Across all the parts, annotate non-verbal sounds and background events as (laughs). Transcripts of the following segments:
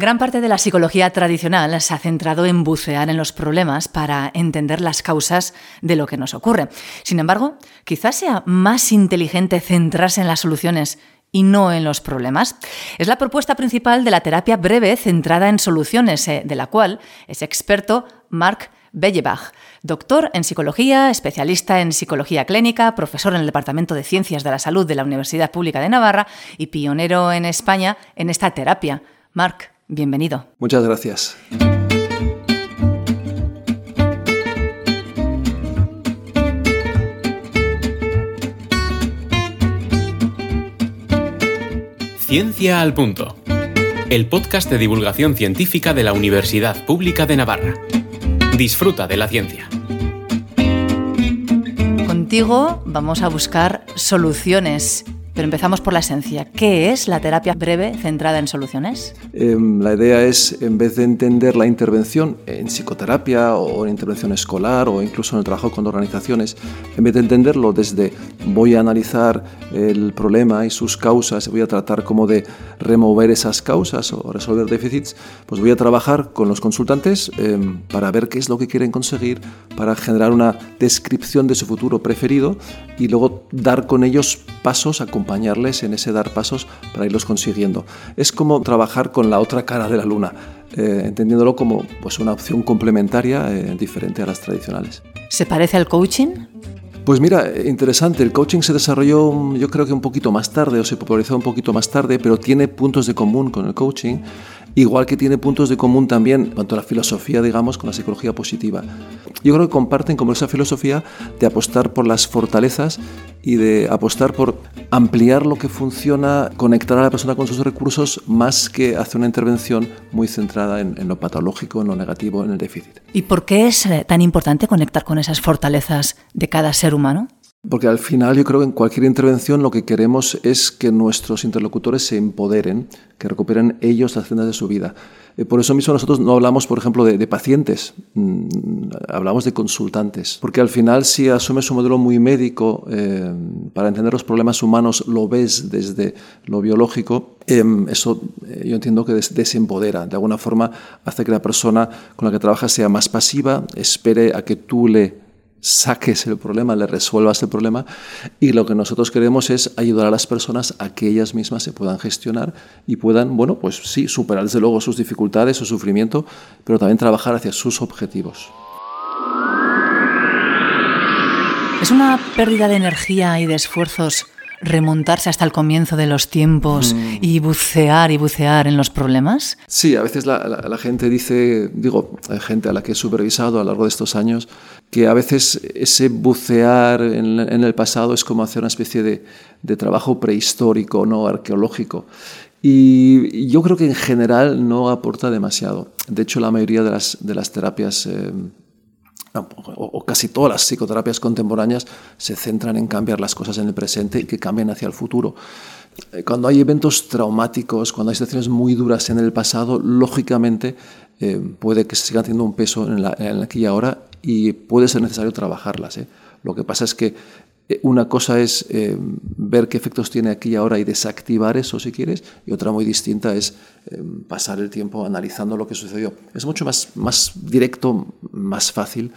Gran parte de la psicología tradicional se ha centrado en bucear en los problemas para entender las causas de lo que nos ocurre. Sin embargo, quizás sea más inteligente centrarse en las soluciones y no en los problemas. Es la propuesta principal de la terapia breve centrada en soluciones, eh, de la cual es experto Mark Bellebach, doctor en psicología, especialista en psicología clínica, profesor en el Departamento de Ciencias de la Salud de la Universidad Pública de Navarra y pionero en España en esta terapia. Mark, Bienvenido. Muchas gracias. Ciencia al Punto. El podcast de divulgación científica de la Universidad Pública de Navarra. Disfruta de la ciencia. Contigo vamos a buscar soluciones pero empezamos por la esencia. ¿Qué es la terapia breve centrada en soluciones? Em, la idea es, en vez de entender la intervención en psicoterapia o en intervención escolar o incluso en el trabajo con organizaciones, en vez de entenderlo desde voy a analizar el problema y sus causas, voy a tratar como de remover esas causas o resolver déficits, pues voy a trabajar con los consultantes em, para ver qué es lo que quieren conseguir, para generar una descripción de su futuro preferido y luego dar con ellos pasos acompañarles en ese dar pasos para irlos consiguiendo. Es como trabajar con la otra cara de la luna, eh, entendiéndolo como pues, una opción complementaria eh, diferente a las tradicionales. ¿Se parece al coaching? Pues mira, interesante, el coaching se desarrolló yo creo que un poquito más tarde o se popularizó un poquito más tarde, pero tiene puntos de común con el coaching igual que tiene puntos de común también en cuanto a la filosofía, digamos, con la psicología positiva. Yo creo que comparten como esa filosofía de apostar por las fortalezas y de apostar por ampliar lo que funciona, conectar a la persona con sus recursos, más que hacer una intervención muy centrada en, lo patológico, en lo negativo, en el déficit. ¿Y por qué es eh, tan importante conectar con esas fortalezas de cada ser humano? Porque al final yo creo que en cualquier intervención lo que queremos es que nuestros interlocutores se empoderen, que recuperen ellos las riendas de su vida. Eh, por eso mismo nosotros no hablamos, por ejemplo, de, pacientes, mm, hablamos de consultantes. Porque al final si asumes un modelo muy médico, eh, para entender los problemas humanos lo ves desde lo biológico, em, eso eh, yo entiendo que desempodera. De alguna forma hace que la persona con la que trabajas sea más pasiva, espere a que tú le saques el problema, le resuelvas el problema y lo que nosotros queremos es ayudar a las personas a que ellas mismas se puedan gestionar y puedan, bueno, pues sí, superar desde luego sus dificultades, su sufrimiento, pero también trabajar hacia sus objetivos. ¿Es una pérdida de energía y de esfuerzos remontarse hasta el comienzo de los tiempos mm. y bucear y bucear en los problemas? Sí, a veces la, gente dice, digo, hay gente a la que he supervisado a lo largo de estos años, que a veces ese bucear en, el pasado es como hacer una especie de, trabajo prehistórico, no arqueológico. Y yo creo que en general no aporta demasiado. De hecho, la mayoría de las, de las terapias eh, o casi todas las psicoterapias contemporáneas se centran en cambiar las cosas en el presente y que cambien hacia el futuro. Eh, cuando hay eventos traumáticos, cuando hay situaciones muy duras en el pasado, lógicamente eh, puede que se siga teniendo un peso en, la, en aquí y ahora y puede ser necesario trabajarlas. ¿eh? Lo que pasa es que una cosa es eh, ver qué efectos tiene aquí y ahora y desactivar eso si quieres, y otra muy distinta es eh, pasar el tiempo analizando lo que sucedió. Es mucho más, más directo, más fácil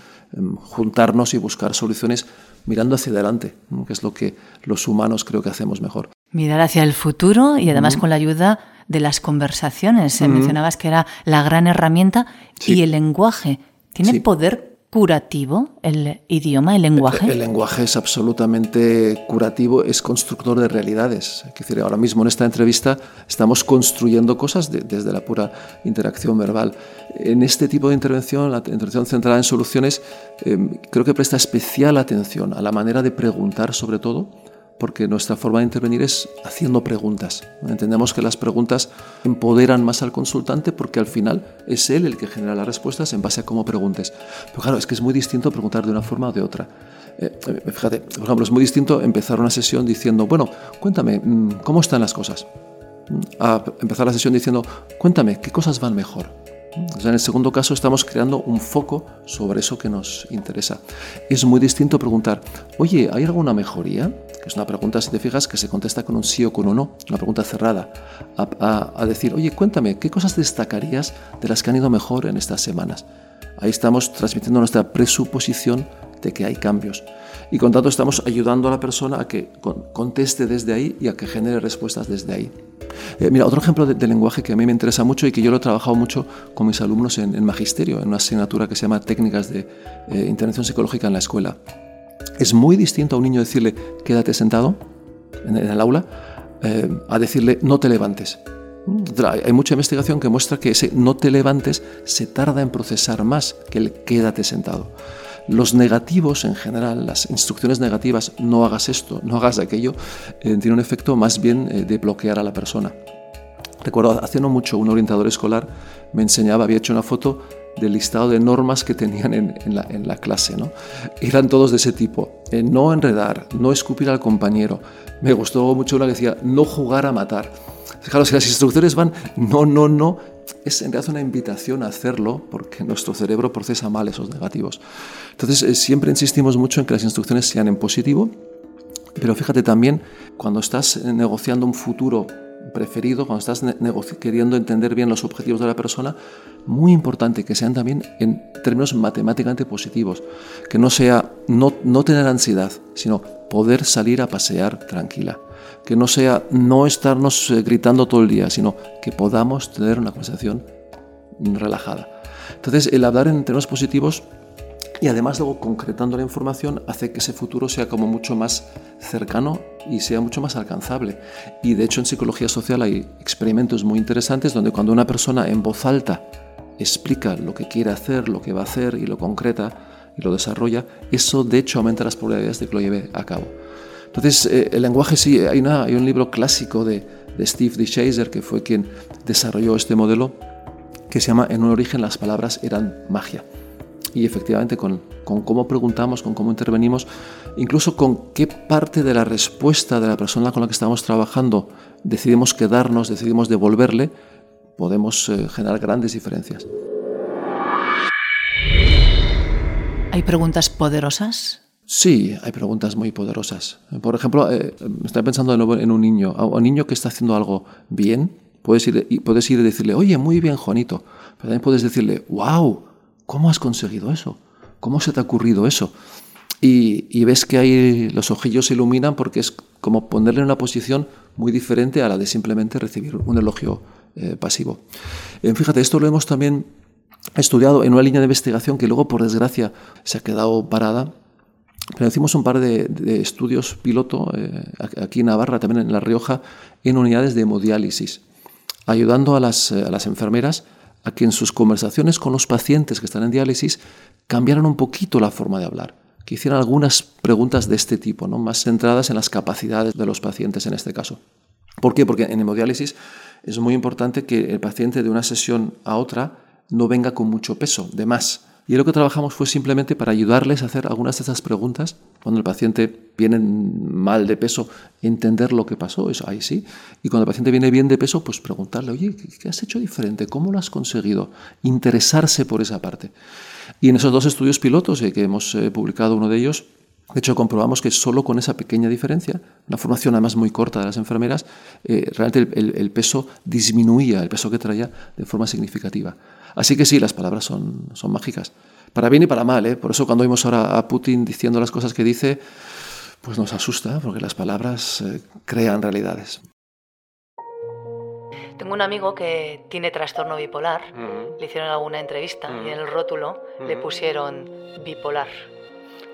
juntarnos y buscar soluciones mirando hacia adelante, que es lo que los humanos creo que hacemos mejor. Mirar hacia el futuro y además con la ayuda de las conversaciones. Mencionabas que era la gran herramienta y el lenguaje. ¿Tiene poder curativo el idioma, el lenguaje? El, lenguaje es absolutamente curativo, es constructor de realidades. Es decir, ahora mismo en esta entrevista estamos construyendo cosas desde la pura interacción verbal. En este tipo de intervención, la intervención centrada en soluciones, eh, creo que presta especial atención a la manera de preguntar sobre todo porque nuestra forma de intervenir es haciendo preguntas. Entendemos que las preguntas empoderan más al consultante porque al final es él el que genera las respuestas en base a cómo preguntes. Pero claro, es que es muy distinto preguntar de una forma o de otra. Eh, eh, fíjate, por ejemplo, es muy distinto empezar una sesión diciendo, bueno, cuéntame, mm, ¿cómo están las cosas? Mm, a empezar la sesión diciendo, cuéntame, ¿qué cosas van mejor? En el segundo caso estamos creando un foco sobre eso que nos interesa. Es muy distinto preguntar, oye, ¿hay alguna mejoría? que es una pregunta, si te fijas, que se contesta con un sí o con un no, una pregunta cerrada, a, a decir, oye, cuéntame, ¿qué cosas destacarías de las que han ido mejor en estas semanas? Ahí estamos transmitiendo nuestra presuposición de que hay cambios. Y con tanto estamos ayudando a la persona a que conteste desde ahí y a que genere respuestas desde ahí. Eh, mira, otro ejemplo de, lenguaje que a mí me interesa mucho y que yo lo he trabajado mucho con mis alumnos en, magisterio, en una asignatura que se llama Técnicas de eh, Intervención Psicológica en la Escuela. Es muy distinto a un niño decirle quédate sentado en, el aula eh, a decirle no te levantes. Hay mucha investigación que muestra que ese no te levantes se tarda en procesar más que el quédate sentado. Los negativos en general, las instrucciones negativas, no hagas esto, no hagas aquello, eh, tienen un efecto más bien eh, de bloquear a la persona. Recuerdo hace no mucho un orientador escolar me enseñaba, había hecho una foto del listado de normas que tenían en, la, clase. ¿no? Eran todos de ese tipo. Eh, no enredar, no escupir al compañero. Me gustó mucho una que decía, no jugar a matar. Claro, si las instrucciones van no, no, no, es en realidad una invitación a hacerlo porque nuestro cerebro procesa mal esos negativos. Entonces, eh, siempre insistimos mucho en que las instrucciones sean en positivo, pero fíjate también, cuando estás eh, negociando un futuro preferido, cuando estás queriendo entender bien los objetivos de la persona, muy importante que sean también en términos matemáticamente positivos, que no sea no, no tener ansiedad, sino poder salir a pasear tranquila que no sea no estarnos eh, gritando todo el día, sino que podamos tener una conversación relajada. Entonces, el hablar en términos positivos y además luego concretando la información hace que ese futuro sea como mucho más cercano y sea mucho más alcanzable. Y de hecho en psicología social hay experimentos muy interesantes donde cuando una persona en voz alta explica lo que quiere hacer, lo que va a hacer y lo concreta y lo desarrolla, eso de hecho aumenta las probabilidades de que lo lleve a cabo. Entonces, eh, el lenguaje sí, hay, hay, un libro clásico de, de Steve D. Chaser, que fue quien desarrolló este modelo, que se llama En un origen las palabras eran magia. Y efectivamente, con, con cómo preguntamos, con cómo intervenimos, incluso con qué parte de la respuesta de la persona con la que estamos trabajando decidimos quedarnos, decidimos devolverle, podemos eh, generar grandes diferencias. ¿Hay preguntas poderosas? Sí, hay preguntas muy poderosas. Por ejemplo, eh, estoy pensando en un niño. Un niño que está haciendo algo bien, puedes ir, puedes ir y decirle, oye, muy bien, Juanito. Pero también puedes decirle, wow, ¿cómo has conseguido eso? ¿Cómo se te ha ocurrido eso? Y, ves que ahí los ojillos se iluminan porque es como ponerle en una posición muy diferente a la de simplemente recibir un elogio eh, pasivo. Eh, fíjate, esto lo hemos también estudiado en una línea de investigación que luego, por desgracia, se ha quedado parada pero hicimos un par de, estudios piloto eh, aquí en Navarra, también en La Rioja, en unidades de hemodiálisis, ayudando a las, eh, a las enfermeras a que en sus conversaciones con los pacientes que están en diálisis cambiaran un poquito la forma de hablar, que hicieran algunas preguntas de este tipo, ¿no? más centradas en las capacidades de los pacientes en este caso. ¿Por qué? Porque en hemodiálisis es muy importante que el paciente de una sesión a otra no venga con mucho peso, de más y lo que trabajamos fue simplemente para ayudarles a hacer algunas de esas preguntas. Cuando el paciente viene mal de peso, entender lo que pasó, eso ahí sí. Y cuando el paciente viene bien de peso, pues preguntarle, oye, ¿qué has hecho diferente? ¿Cómo lo has conseguido? Interesarse por esa parte. Y en esos dos estudios pilotos, eh, que hemos eh, publicado uno de ellos, de hecho, comprobamos que solo con esa pequeña diferencia, una formación además muy corta de las enfermeras, eh, realmente el, peso disminuía, el peso que traía de forma significativa. Así que sí, las palabras son, son mágicas. Para bien y para mal, ¿eh? Por eso cuando oímos ahora a Putin diciendo las cosas que dice, pues nos asusta, porque las palabras eh, crean realidades. Tengo un amigo que tiene trastorno bipolar. Le hicieron alguna entrevista y en el rótulo le pusieron bipolar.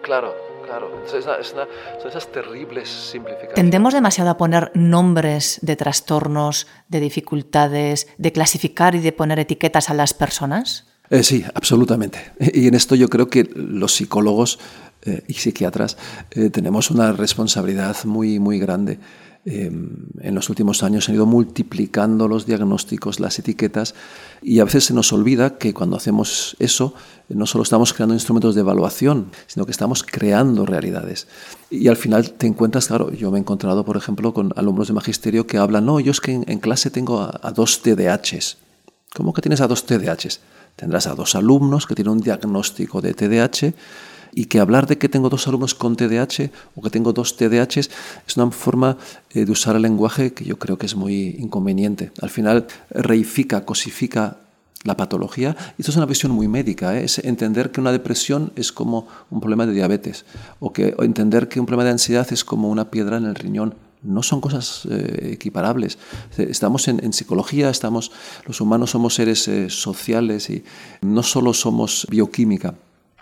Claro, claro. son esas terribles simplificaciones. Tendemos demasiado a poner nombres de trastornos, de dificultades, de clasificar y de poner etiquetas a las personas. Eh, sí, absolutamente. Y en esto yo creo que los psicólogos eh, y psiquiatras eh, tenemos una responsabilidad muy, muy grande. En los últimos años se han ido multiplicando los diagnósticos, las etiquetas, y a veces se nos olvida que cuando hacemos eso, no solo estamos creando instrumentos de evaluación, sino que estamos creando realidades. Y al final te encuentras, claro, yo me he encontrado, por ejemplo, con alumnos de magisterio que hablan, no, yo es que en, clase tengo a, a dos TDAHs. ¿Cómo que tienes a dos TDAHs? Tendrás a dos alumnos que tienen un diagnóstico de TDAH y que hablar de que tengo dos alumnos con TDAH o que tengo dos TDAH es una forma eh, de usar el lenguaje que yo creo que es muy inconveniente. Al final reifica, cosifica la patología. Y esto es una visión muy médica, ¿eh? es entender que una depresión es como un problema de diabetes o que entender que un problema de ansiedad es como una piedra en el riñón. No son cosas eh, equiparables. Estamos en, psicología, estamos, los humanos somos seres sociales y no solo somos bioquímica.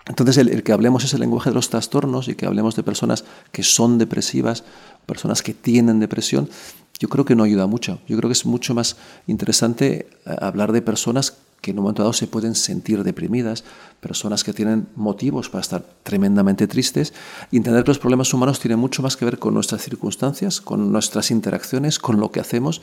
Entonces, el, que hablemos ese lenguaje de los trastornos y que hablemos de personas que son depresivas, personas que tienen depresión, yo creo que no ayuda mucho. Yo creo que es mucho más interesante eh, hablar de personas que en un momento dado se pueden sentir deprimidas, personas que tienen motivos para estar tremendamente tristes, y entender que los problemas humanos tienen mucho más que ver con nuestras circunstancias, con nuestras interacciones, con lo que hacemos,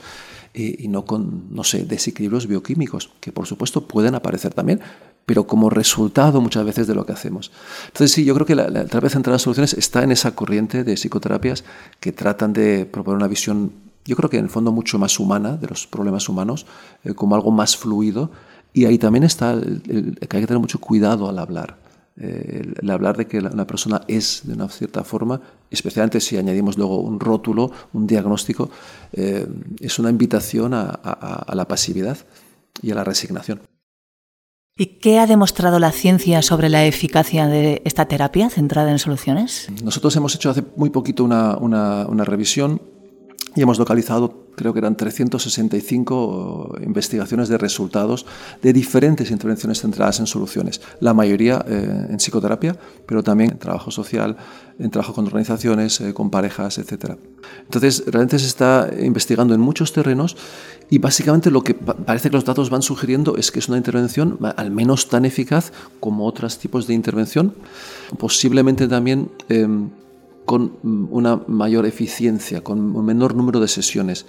eh, y no con, no sé, desequilibrios bioquímicos, que por supuesto pueden aparecer también, pero como resultado muchas veces de lo que hacemos. Entonces sí, yo creo que la, la terapia central de soluciones está en esa corriente de psicoterapias que tratan de proponer una visión, yo creo que en el fondo mucho más humana de los problemas humanos, eh, como algo más fluido, y ahí también está el, que hay que tener mucho cuidado al hablar. Eh, el, hablar de que una persona es de una cierta forma, especialmente si añadimos luego un rótulo, un diagnóstico, eh, es una invitación a la pasividad y a la resignación. ¿Y qué ha demostrado la ciencia sobre la eficacia de esta terapia centrada en soluciones? Nosotros hemos hecho hace muy poquito una, una revisión y hemos localizado creo que eran 365 investigaciones de resultados de diferentes intervenciones centradas en soluciones, la mayoría eh, en psicoterapia, pero también en trabajo social, en trabajo con organizaciones, eh, con parejas, etc. Entonces, realmente se está investigando en muchos terrenos y básicamente lo que parece que los datos van sugiriendo es que es una intervención al menos tan eficaz como otros tipos de intervención, posiblemente también em, con una mayor eficiencia, con un menor número de sesiones,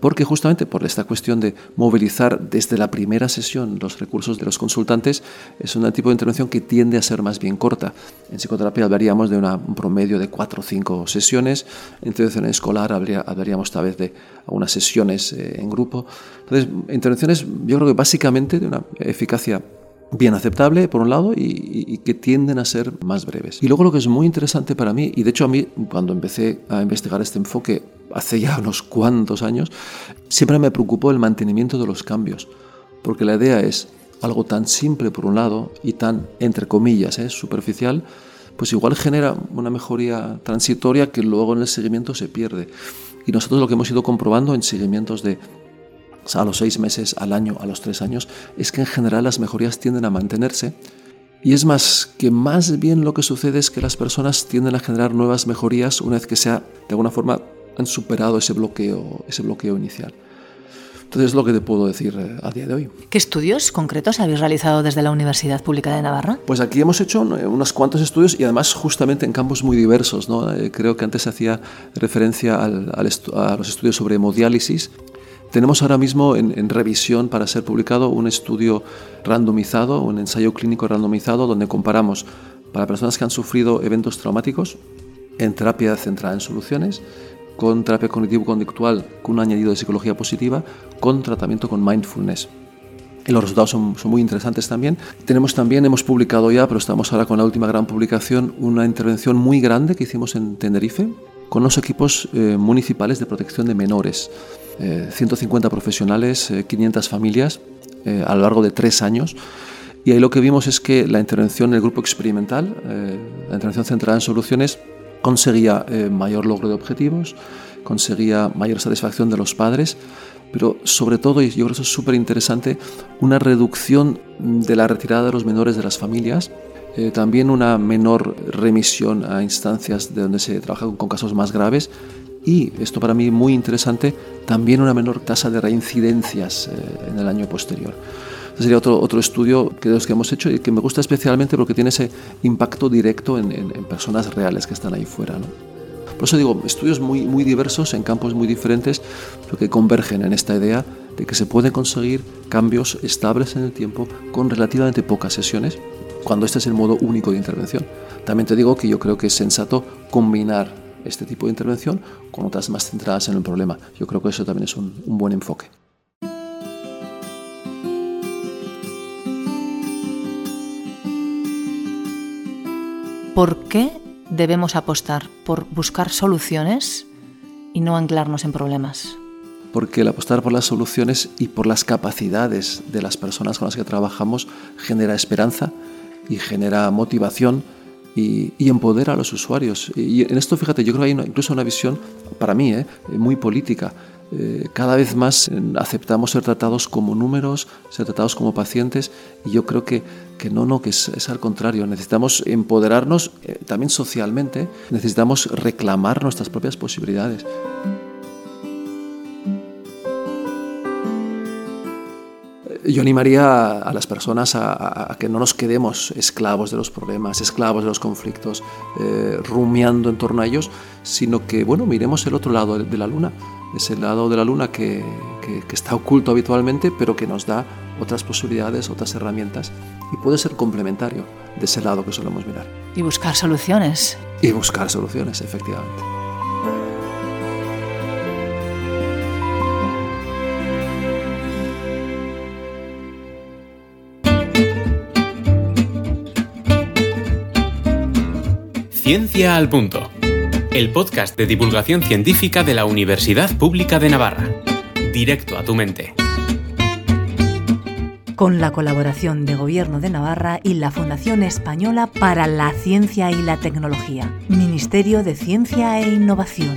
porque justamente por esta cuestión de movilizar desde la primera sesión los recursos de los consultantes, es un tipo de intervención que tiende a ser más bien corta. En psicoterapia hablaríamos de un promedio de cuatro o cinco sesiones, en intervención escolar hablaríamos tal vez de algunas sesiones eh, en grupo. Entonces, intervenciones yo creo que básicamente de una eficacia bien aceptable, por un lado, y, que tienden a ser más breves. Y luego lo que es muy interesante para mí, y de hecho a mí cuando empecé a investigar este enfoque hace ya (laughs) unos cuantos años, siempre me preocupó el mantenimiento de los cambios, porque la idea es algo tan simple por un lado y tan, entre comillas, ¿eh? superficial, pues igual genera una mejoría transitoria que luego en el seguimiento se pierde. Y nosotros lo que hemos ido comprobando en seguimientos de a los seis meses, al año, a los tres años, es que en general las mejorías tienden a mantenerse. Y es más, que más bien lo que sucede es que las personas tienden a generar nuevas mejorías una vez que sea, de alguna forma, han superado ese bloqueo, ese bloqueo inicial. Entonces es lo que te puedo decir eh, a día de hoy. ¿Qué estudios concretos habéis realizado desde la Universidad Pública de Navarra? Pues aquí hemos hecho unos cuantos estudios y además justamente en campos muy diversos. ¿no? Eh, creo que antes se hacía referencia al, a los estudios sobre hemodiálisis tenemos ahora mismo en, revisión para ser publicado un estudio randomizado, un ensayo clínico randomizado, donde comparamos para personas que han sufrido eventos traumáticos en terapia centrada en soluciones, con terapia cognitivo-conductual con un añadido de psicología positiva, con tratamiento con mindfulness. Y los resultados son, muy interesantes también. Tenemos también, hemos publicado ya, pero estamos ahora con la última gran publicación, una intervención muy grande que hicimos en Tenerife con los equipos eh, municipales de protección de menores. 150 eh, profesionales, 500 eh, familias eh, a lo largo de tres años. Y ahí lo que vimos es que la intervención del grupo experimental, la intervención centrada en soluciones, conseguía mayor logro de objetivos, conseguía mayor satisfacción de los padres, pero sobre todo, y yo creo que eso es súper interesante, una reducción de la retirada de los menores de las familias, también una menor remisión a instancias de donde se trabaja con casos más graves y, esto para mí muy interesante, también una menor tasa de reincidencias eh, en el año posterior. Este sería otro, otro estudio que de los que hemos hecho y que me gusta especialmente porque tiene ese impacto directo en, en, personas reales que están ahí fuera. ¿no? Por eso digo, estudios muy, muy diversos en campos muy diferentes, pero que convergen en esta idea de que se pueden conseguir cambios estables en el tiempo con relativamente pocas sesiones, cuando este es el modo único de intervención. También te digo que yo creo que es sensato combinar este tipo de intervención con otras más centradas en el problema. Yo creo que eso también es un, un buen enfoque. ¿Por qué debemos apostar por buscar soluciones y no anclarnos en problemas? Porque el apostar por las soluciones y por las capacidades de las personas con las que trabajamos genera esperanza y genera motivación y, empodera a los usuarios. Y en esto, fíjate, yo creo que hay incluso una visión, para mí, ¿eh? muy política. Eh, cada vez más eh, aceptamos ser tratados como números, ser tratados como pacientes, y yo creo que, que no, no, que es, es al contrario. Necesitamos empoderarnos también socialmente, necesitamos reclamar nuestras propias posibilidades. Yo animaría a las personas a, que no nos quedemos esclavos de los problemas, esclavos de los conflictos, eh, rumiando en torno a ellos, sino que, bueno, miremos el otro lado de la luna, ese lado de la luna que, que está oculto habitualmente, pero que nos da otras posibilidades, otras herramientas, y puede ser complementario de ese lado que solemos mirar. Y buscar soluciones. Y buscar soluciones, efectivamente. Ciencia al Punto, el podcast de divulgación científica de la Universidad Pública de Navarra. Directo a tu mente. Con la colaboración de Gobierno de Navarra y la Fundación Española para la Ciencia y la Tecnología, Ministerio de Ciencia e Innovación.